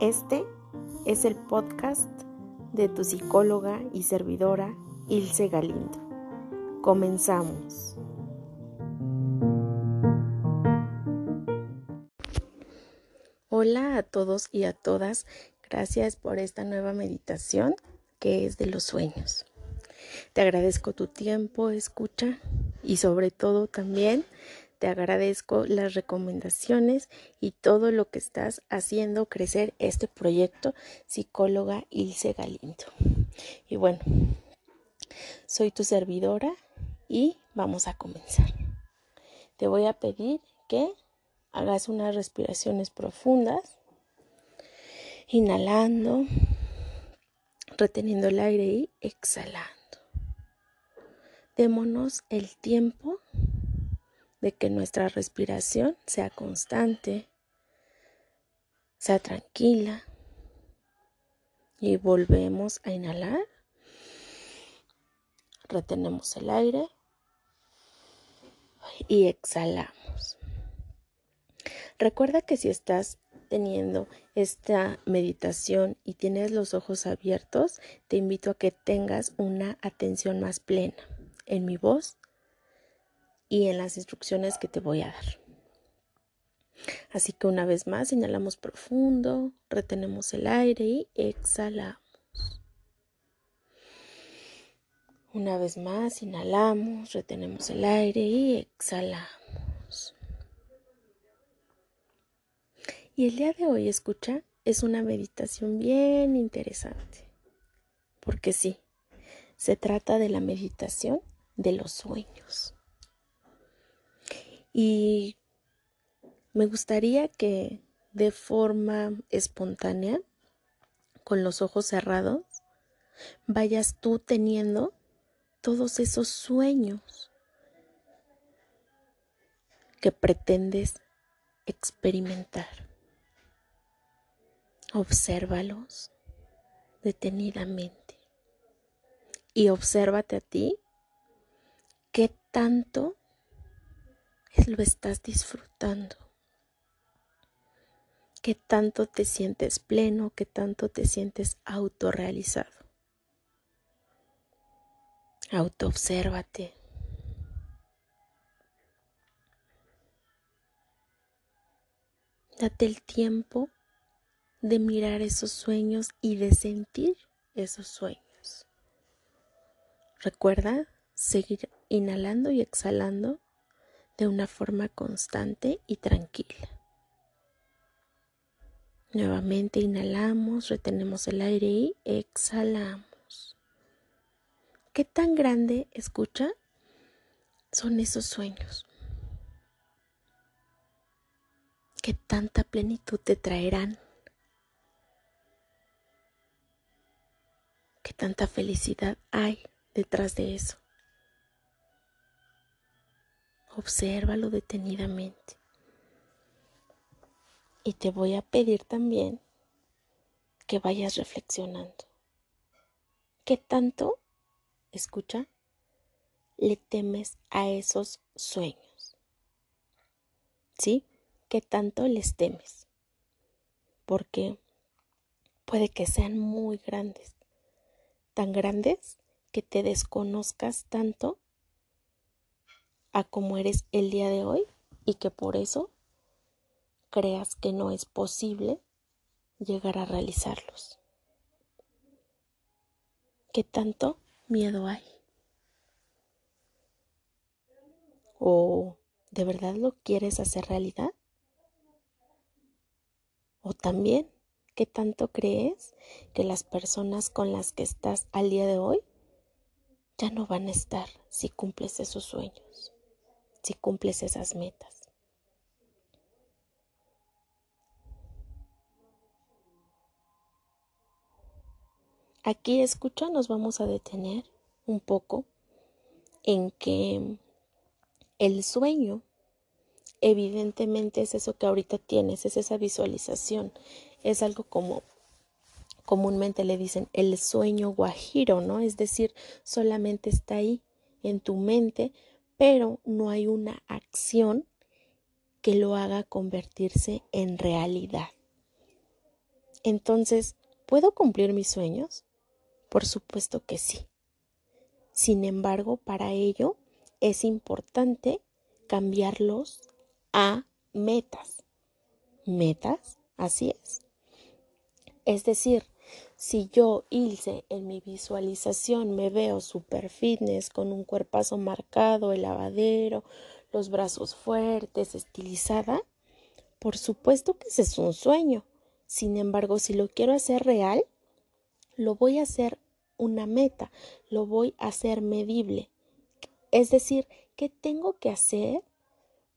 Este es el podcast de tu psicóloga y servidora Ilse Galindo. Comenzamos. Hola a todos y a todas. Gracias por esta nueva meditación que es de los sueños. Te agradezco tu tiempo, escucha y sobre todo también te agradezco las recomendaciones y todo lo que estás haciendo crecer este proyecto psicóloga Ilse Galindo. Y bueno, soy tu servidora y vamos a comenzar. Te voy a pedir que hagas unas respiraciones profundas, inhalando, reteniendo el aire y exhalando. Démonos el tiempo de que nuestra respiración sea constante, sea tranquila. Y volvemos a inhalar. Retenemos el aire y exhalamos. Recuerda que si estás teniendo esta meditación y tienes los ojos abiertos, te invito a que tengas una atención más plena en mi voz y en las instrucciones que te voy a dar. Así que una vez más inhalamos profundo, retenemos el aire y exhalamos. Una vez más inhalamos, retenemos el aire y exhalamos. Y el día de hoy, escucha, es una meditación bien interesante. Porque sí, se trata de la meditación de los sueños. Y me gustaría que de forma espontánea, con los ojos cerrados, vayas tú teniendo todos esos sueños que pretendes experimentar. Obsérvalos detenidamente y obsérvate a ti qué tanto lo estás disfrutando. ¿Qué tanto te sientes pleno? ¿Qué tanto te sientes autorrealizado? Autoobsérvate. Date el tiempo de mirar esos sueños y de sentir esos sueños. Recuerda seguir inhalando y exhalando de una forma constante y tranquila. Nuevamente inhalamos, retenemos el aire y exhalamos. ¿Qué tan grande, escucha, son esos sueños? ¿Qué tanta plenitud te traerán? ¿Qué tanta felicidad hay detrás de eso? Obsérvalo detenidamente. Y te voy a pedir también que vayas reflexionando. ¿Qué tanto, escucha, le temes a esos sueños? ¿Sí? ¿Qué tanto les temes? Porque puede que sean muy grandes, tan grandes que te desconozcas tanto a como eres el día de hoy y que por eso creas que no es posible llegar a realizarlos. ¿Qué tanto miedo hay? ¿O de verdad lo quieres hacer realidad? ¿O también qué tanto crees que las personas con las que estás al día de hoy ya no van a estar si cumples esos sueños? Si cumples esas metas. Aquí escucha, nos vamos a detener un poco en que el sueño evidentemente es eso que ahorita tienes, es esa visualización, es algo como comúnmente le dicen el sueño guajiro, ¿no? Es decir, solamente está ahí en tu mente, pero no hay una acción que lo haga convertirse en realidad. Entonces, ¿puedo cumplir mis sueños? Por supuesto que sí. Sin embargo, para ello es importante cambiarlos a metas. ¿Metas? Así es. Es decir, si yo, Ilse, en mi visualización me veo super fitness, con un cuerpazo marcado, el lavadero, los brazos fuertes, estilizada, por supuesto que ese es un sueño. Sin embargo, si lo quiero hacer real, lo voy a hacer una meta, lo voy a hacer medible. Es decir, ¿qué tengo que hacer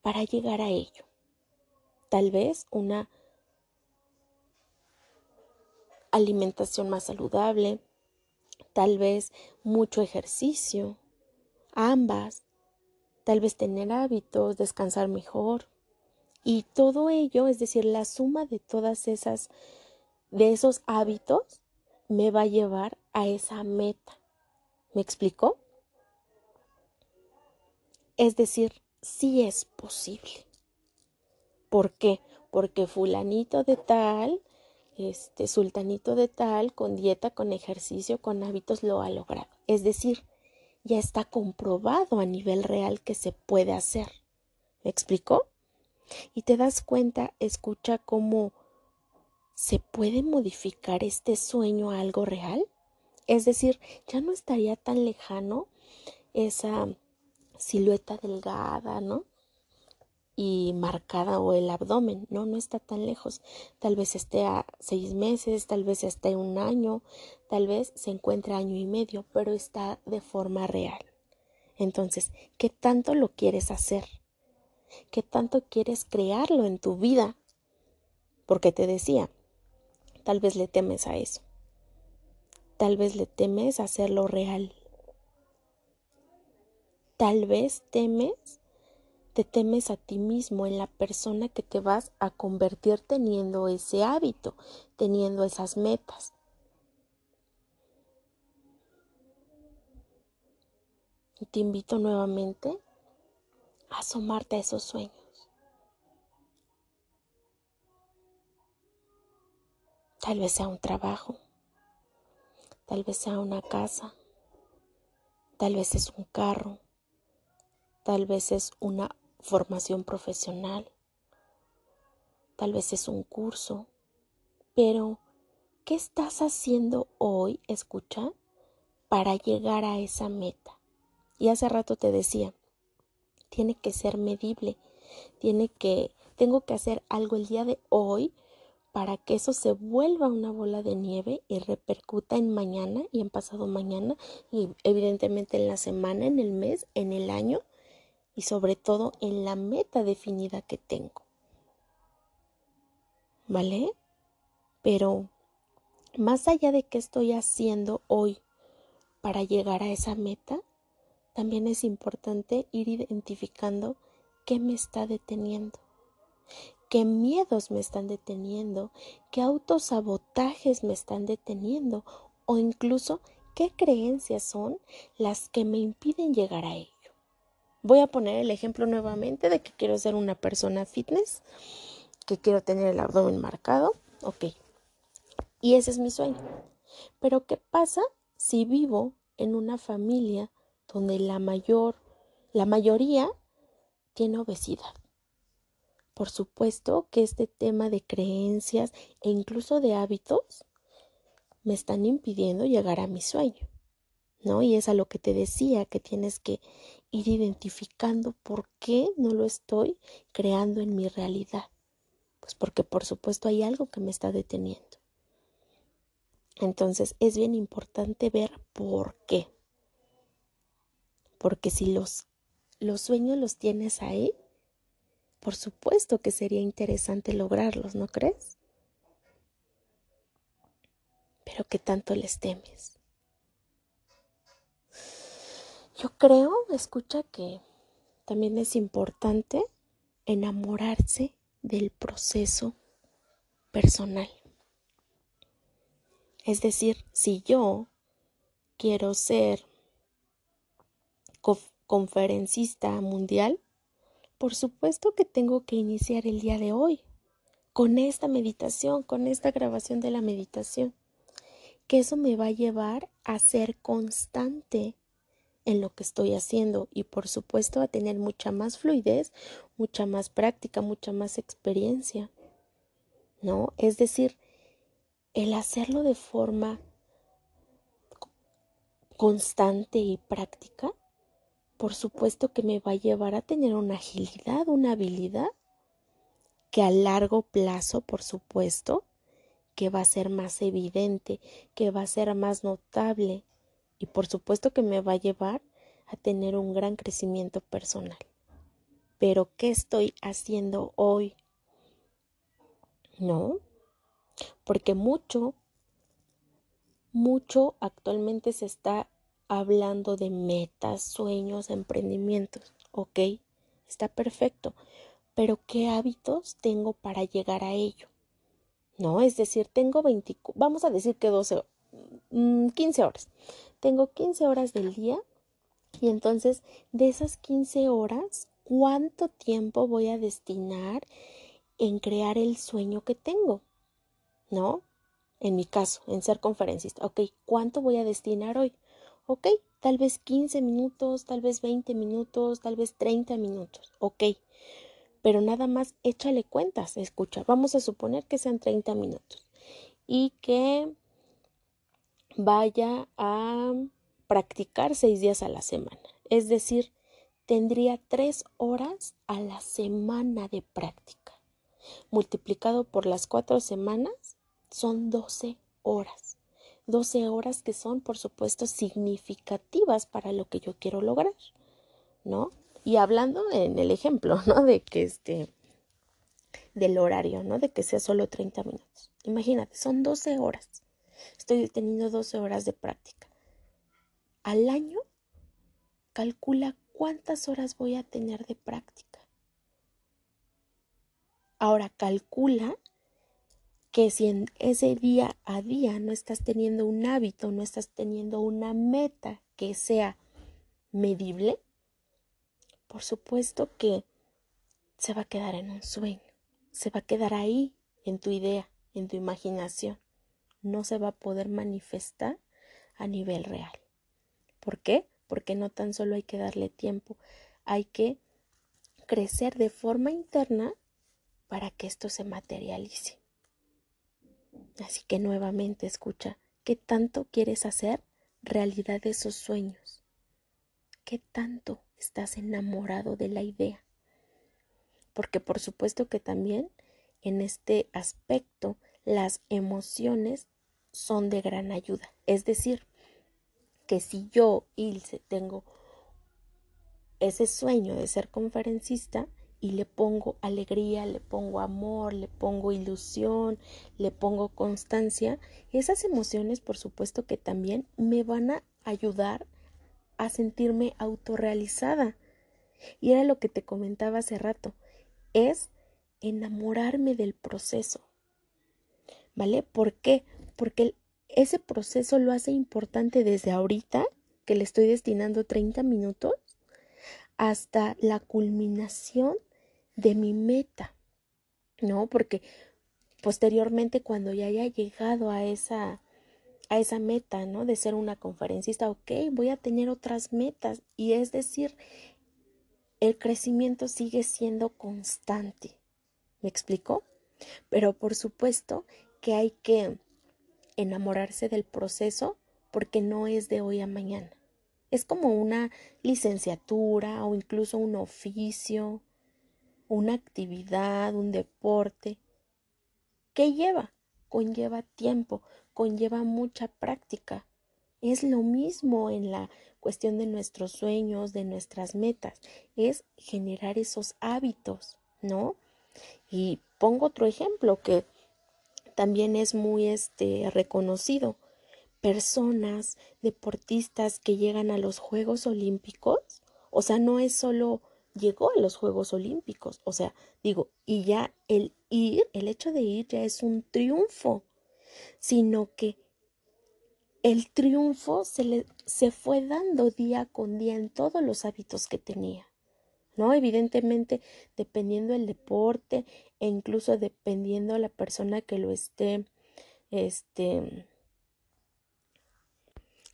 para llegar a ello? Tal vez una alimentación más saludable, tal vez mucho ejercicio, ambas, tal vez tener hábitos, descansar mejor. Y todo ello, es decir, la suma de todas esas, de esos hábitos, me va a llevar a esa meta. ¿Me explicó? Es decir, sí es posible. ¿Por qué? Porque fulanito de tal este sultanito de tal, con dieta, con ejercicio, con hábitos, lo ha logrado. Es decir, ya está comprobado a nivel real que se puede hacer. ¿Me explicó? Y te das cuenta, escucha cómo se puede modificar este sueño a algo real. Es decir, ya no estaría tan lejano esa silueta delgada, ¿no? Y marcada o el abdomen, no, no está tan lejos. Tal vez esté a seis meses, tal vez esté un año, tal vez se encuentre año y medio, pero está de forma real. Entonces, ¿qué tanto lo quieres hacer? ¿Qué tanto quieres crearlo en tu vida? Porque te decía, tal vez le temes a eso. Tal vez le temes a hacerlo real. Tal vez temes te temes a ti mismo en la persona que te vas a convertir teniendo ese hábito, teniendo esas metas. Te invito nuevamente a asomarte a esos sueños. Tal vez sea un trabajo, tal vez sea una casa, tal vez es un carro, tal vez es una formación profesional, tal vez es un curso, pero ¿qué estás haciendo hoy, escucha, para llegar a esa meta? Y hace rato te decía, tiene que ser medible, tiene que, tengo que hacer algo el día de hoy para que eso se vuelva una bola de nieve y repercuta en mañana y en pasado mañana y evidentemente en la semana, en el mes, en el año y sobre todo en la meta definida que tengo. ¿Vale? Pero más allá de qué estoy haciendo hoy para llegar a esa meta, también es importante ir identificando qué me está deteniendo, qué miedos me están deteniendo, qué autosabotajes me están deteniendo o incluso qué creencias son las que me impiden llegar a. Voy a poner el ejemplo nuevamente de que quiero ser una persona fitness, que quiero tener el abdomen marcado. Ok. Y ese es mi sueño. Pero ¿qué pasa si vivo en una familia donde la mayor, la mayoría tiene obesidad? Por supuesto que este tema de creencias e incluso de hábitos me están impidiendo llegar a mi sueño. ¿No? Y es a lo que te decía, que tienes que ir identificando por qué no lo estoy creando en mi realidad. Pues porque por supuesto hay algo que me está deteniendo. Entonces es bien importante ver por qué. Porque si los, los sueños los tienes ahí, por supuesto que sería interesante lograrlos, ¿no crees? Pero ¿qué tanto les temes? Yo creo, escucha que también es importante enamorarse del proceso personal. Es decir, si yo quiero ser conferencista mundial, por supuesto que tengo que iniciar el día de hoy. con esta meditación, con esta grabación de la meditación, que eso me va a llevar a ser constante en lo que estoy haciendo y por supuesto a tener mucha más fluidez, mucha más práctica, mucha más experiencia. ¿No? Es decir, el hacerlo de forma constante y práctica, por supuesto que me va a llevar a tener una agilidad, una habilidad que a largo plazo, por supuesto, que va a ser más evidente, que va a ser más notable y por supuesto que me va a llevar a tener un gran crecimiento personal. Pero ¿qué estoy haciendo hoy? No, porque mucho, mucho actualmente se está hablando de metas, sueños, emprendimientos. Ok, está perfecto, pero ¿qué hábitos tengo para llegar a ello? No, es decir, tengo 20, vamos a decir que 12, 15 mm, horas tengo 15 horas del día y entonces de esas 15 horas, ¿cuánto tiempo voy a destinar en crear el sueño que tengo? ¿No? En mi caso, en ser conferencista. Ok, ¿cuánto voy a destinar hoy? Ok, tal vez 15 minutos, tal vez 20 minutos, tal vez 30 minutos. Ok, pero nada más échale cuentas. Escucha, vamos a suponer que sean 30 minutos y que vaya a practicar seis días a la semana. Es decir, tendría tres horas a la semana de práctica. Multiplicado por las cuatro semanas, son doce horas. Doce horas que son, por supuesto, significativas para lo que yo quiero lograr, ¿no? Y hablando en el ejemplo, ¿no? De que este, del horario, ¿no? De que sea solo 30 minutos. Imagínate, son 12 horas. Estoy teniendo 12 horas de práctica. Al año, calcula cuántas horas voy a tener de práctica. Ahora calcula que si en ese día a día no estás teniendo un hábito, no estás teniendo una meta que sea medible, por supuesto que se va a quedar en un sueño, se va a quedar ahí en tu idea, en tu imaginación no se va a poder manifestar a nivel real. ¿Por qué? Porque no tan solo hay que darle tiempo, hay que crecer de forma interna para que esto se materialice. Así que nuevamente escucha, ¿qué tanto quieres hacer realidad de esos sueños? ¿Qué tanto estás enamorado de la idea? Porque por supuesto que también en este aspecto las emociones son de gran ayuda. Es decir, que si yo, Ilse, tengo ese sueño de ser conferencista y le pongo alegría, le pongo amor, le pongo ilusión, le pongo constancia, esas emociones por supuesto que también me van a ayudar a sentirme autorrealizada. Y era lo que te comentaba hace rato, es enamorarme del proceso. ¿Vale? ¿Por qué? Porque ese proceso lo hace importante desde ahorita, que le estoy destinando 30 minutos, hasta la culminación de mi meta, ¿no? Porque posteriormente cuando ya haya llegado a esa a esa meta, ¿no? De ser una conferencista, ok, voy a tener otras metas y es decir, el crecimiento sigue siendo constante. ¿Me explico? Pero por supuesto que hay que enamorarse del proceso porque no es de hoy a mañana. Es como una licenciatura o incluso un oficio, una actividad, un deporte. ¿Qué lleva? Conlleva tiempo, conlleva mucha práctica. Es lo mismo en la cuestión de nuestros sueños, de nuestras metas, es generar esos hábitos, ¿no? Y pongo otro ejemplo que también es muy este reconocido. Personas, deportistas que llegan a los Juegos Olímpicos, o sea, no es solo llegó a los Juegos Olímpicos, o sea, digo, y ya el ir, el hecho de ir ya es un triunfo, sino que el triunfo se le se fue dando día con día en todos los hábitos que tenía. ¿No? Evidentemente, dependiendo del deporte e incluso dependiendo la persona que lo esté, este,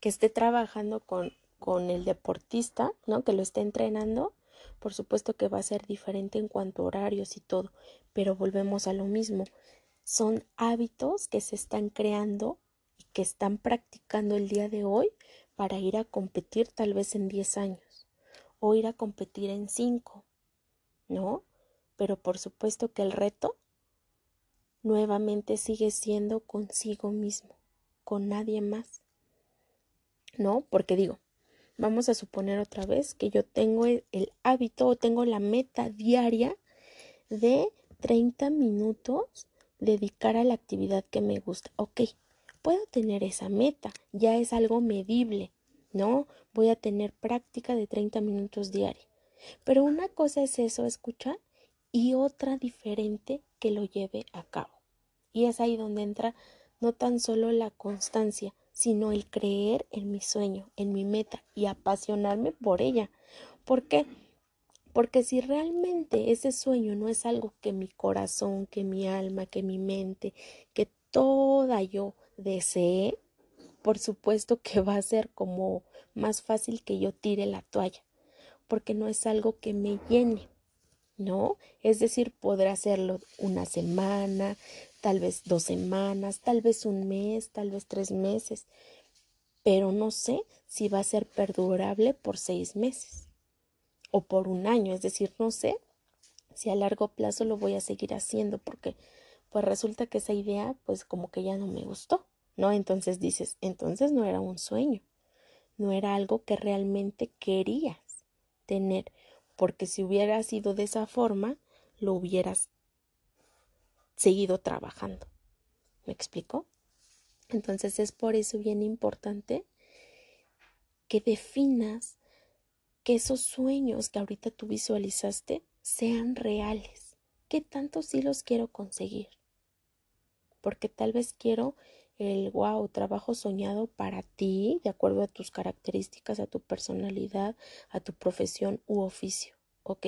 que esté trabajando con, con el deportista, ¿no? Que lo esté entrenando, por supuesto que va a ser diferente en cuanto a horarios y todo, pero volvemos a lo mismo. Son hábitos que se están creando y que están practicando el día de hoy para ir a competir tal vez en 10 años o ir a competir en 5, ¿no? Pero por supuesto que el reto nuevamente sigue siendo consigo mismo, con nadie más. ¿No? Porque digo, vamos a suponer otra vez que yo tengo el, hábito o tengo la meta diaria de 30 minutos dedicar a la actividad que me gusta. Ok, puedo tener esa meta, ya es algo medible, ¿no? Voy a tener práctica de 30 minutos diarios. Pero una cosa es eso, escuchar, y otra diferente que lo lleve a cabo. Y es ahí donde entra no tan solo la constancia, sino el creer en mi sueño, en mi meta y apasionarme por ella. ¿Por qué? Porque si realmente ese sueño no es algo que mi corazón, que mi alma, que mi mente, que toda yo desee, por supuesto que va a ser como más fácil que yo tire la toalla, porque no es algo que me llene, ¿no? Es decir, podrá hacerlo una semana, tal vez dos semanas, tal vez un mes, tal vez tres meses, pero no sé si va a ser perdurable por seis meses o por un año, es decir, no sé si a largo plazo lo voy a seguir haciendo porque pues resulta que esa idea pues como que ya no me gustó, ¿no? Entonces dices, entonces no era un sueño, no era algo que realmente querías tener, porque si hubiera sido de esa forma, lo hubieras seguido trabajando. ¿Me explico? Entonces es por eso bien importante que definas que esos sueños que ahorita tú visualizaste sean reales. ¿Qué tanto sí los quiero conseguir? Porque tal vez quiero el wow, trabajo soñado para ti, de acuerdo a tus características, a tu personalidad, a tu profesión u oficio. Ok.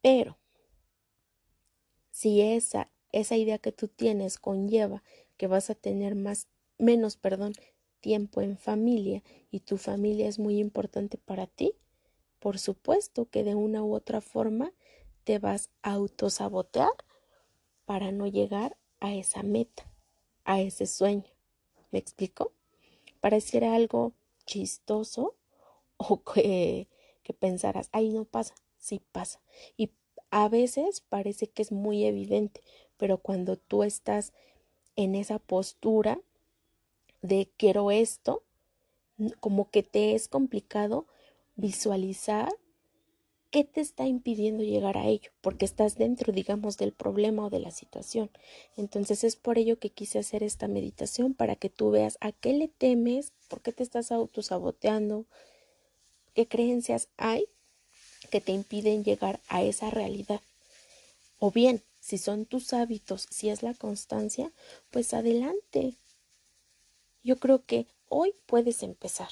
Pero si esa, esa idea que tú tienes conlleva que vas a tener más, menos, perdón, tiempo en familia y tu familia es muy importante para ti, por supuesto que de una u otra forma te vas a autosabotear para no llegar a esa meta, a ese sueño. ¿Me explico? Pareciera algo chistoso o que, que pensarás, ay, no pasa, sí pasa. Y a veces parece que es muy evidente, pero cuando tú estás en esa postura de quiero esto, como que te es complicado visualizar qué te está impidiendo llegar a ello, porque estás dentro, digamos, del problema o de la situación. Entonces es por ello que quise hacer esta meditación para que tú veas a qué le temes, por qué te estás autosaboteando, qué creencias hay que te impiden llegar a esa realidad. O bien, si son tus hábitos, si es la constancia, pues adelante. Yo creo que hoy puedes empezar,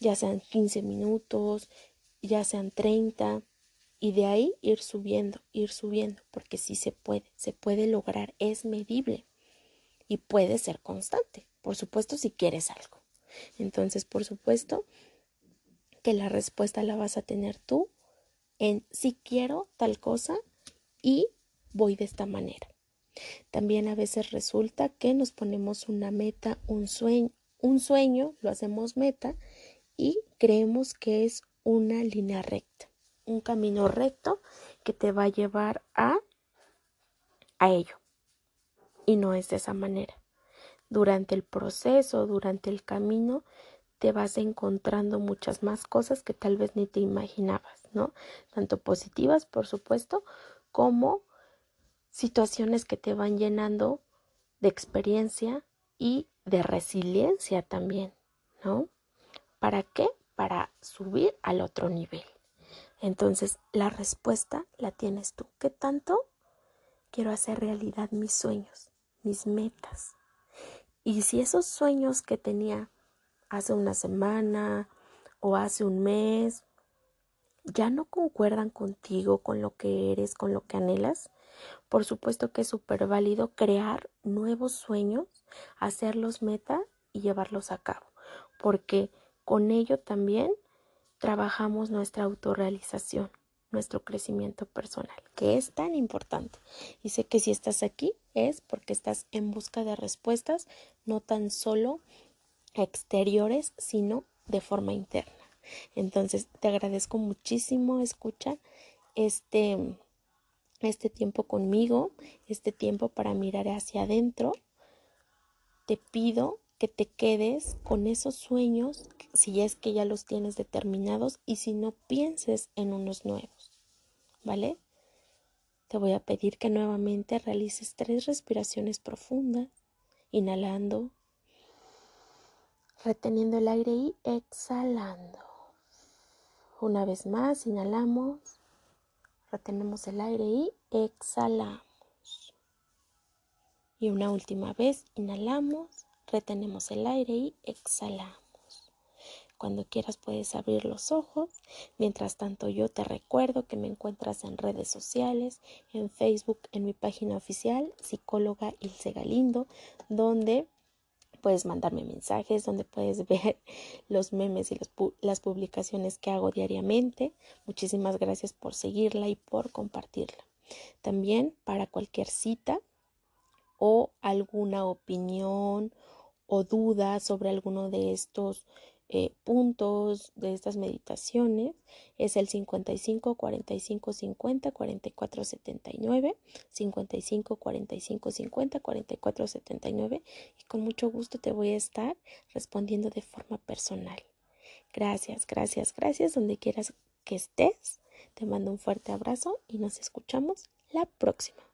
ya sean 15 minutos, ya sean 30, y de ahí ir subiendo, ir subiendo, porque sí se puede, se puede lograr, es medible y puede ser constante, por supuesto, si quieres algo. Entonces, por supuesto, que la respuesta la vas a tener tú en si quiero tal cosa y voy de esta manera. También a veces resulta que nos ponemos una meta, un sueño, un sueño, lo hacemos meta y creemos que es una línea recta, un camino recto que te va a llevar a a ello. Y no es de esa manera. Durante el proceso, durante el camino, te vas encontrando muchas más cosas que tal vez ni te imaginabas, ¿no? Tanto positivas, por supuesto, como situaciones que te van llenando de experiencia y de resiliencia también, ¿no? ¿Para qué? Para subir al otro nivel. Entonces, la respuesta la tienes tú. ¿Qué tanto quiero hacer realidad mis sueños, mis metas? Y si esos sueños que tenía hace una semana o hace un mes ya no concuerdan contigo, con lo que eres, con lo que anhelas, por supuesto que es súper válido crear nuevos sueños, hacerlos meta y llevarlos a cabo, porque con ello también trabajamos nuestra autorrealización, nuestro crecimiento personal, que es tan importante. Y sé que si estás aquí es porque estás en busca de respuestas, no tan solo exteriores, sino de forma interna. Entonces, te agradezco muchísimo, escucha, este, este tiempo conmigo, este tiempo para mirar hacia adentro. Te pido que te quedes con esos sueños, si es que ya los tienes determinados y si no pienses en unos nuevos, ¿vale? Te voy a pedir que nuevamente realices tres respiraciones profundas, inhalando, reteniendo el aire y exhalando. Una vez más, inhalamos, retenemos el aire y exhalamos. Y una última vez, inhalamos, retenemos el aire y exhalamos. Cuando quieras puedes abrir los ojos. Mientras tanto yo te recuerdo que me encuentras en redes sociales, en Facebook, en mi página oficial, psicóloga Ilse Galindo, donde puedes mandarme mensajes, donde puedes ver los memes y las publicaciones que hago diariamente. Muchísimas gracias por seguirla y por compartirla. También para cualquier cita o alguna opinión o duda sobre alguno de estos eh, puntos de estas meditaciones es el 55 45 50 44 79 55 45 50 44 79 y con mucho gusto te voy a estar respondiendo de forma personal. Gracias, gracias, gracias donde quieras que estés. Te mando un fuerte abrazo y nos escuchamos la próxima.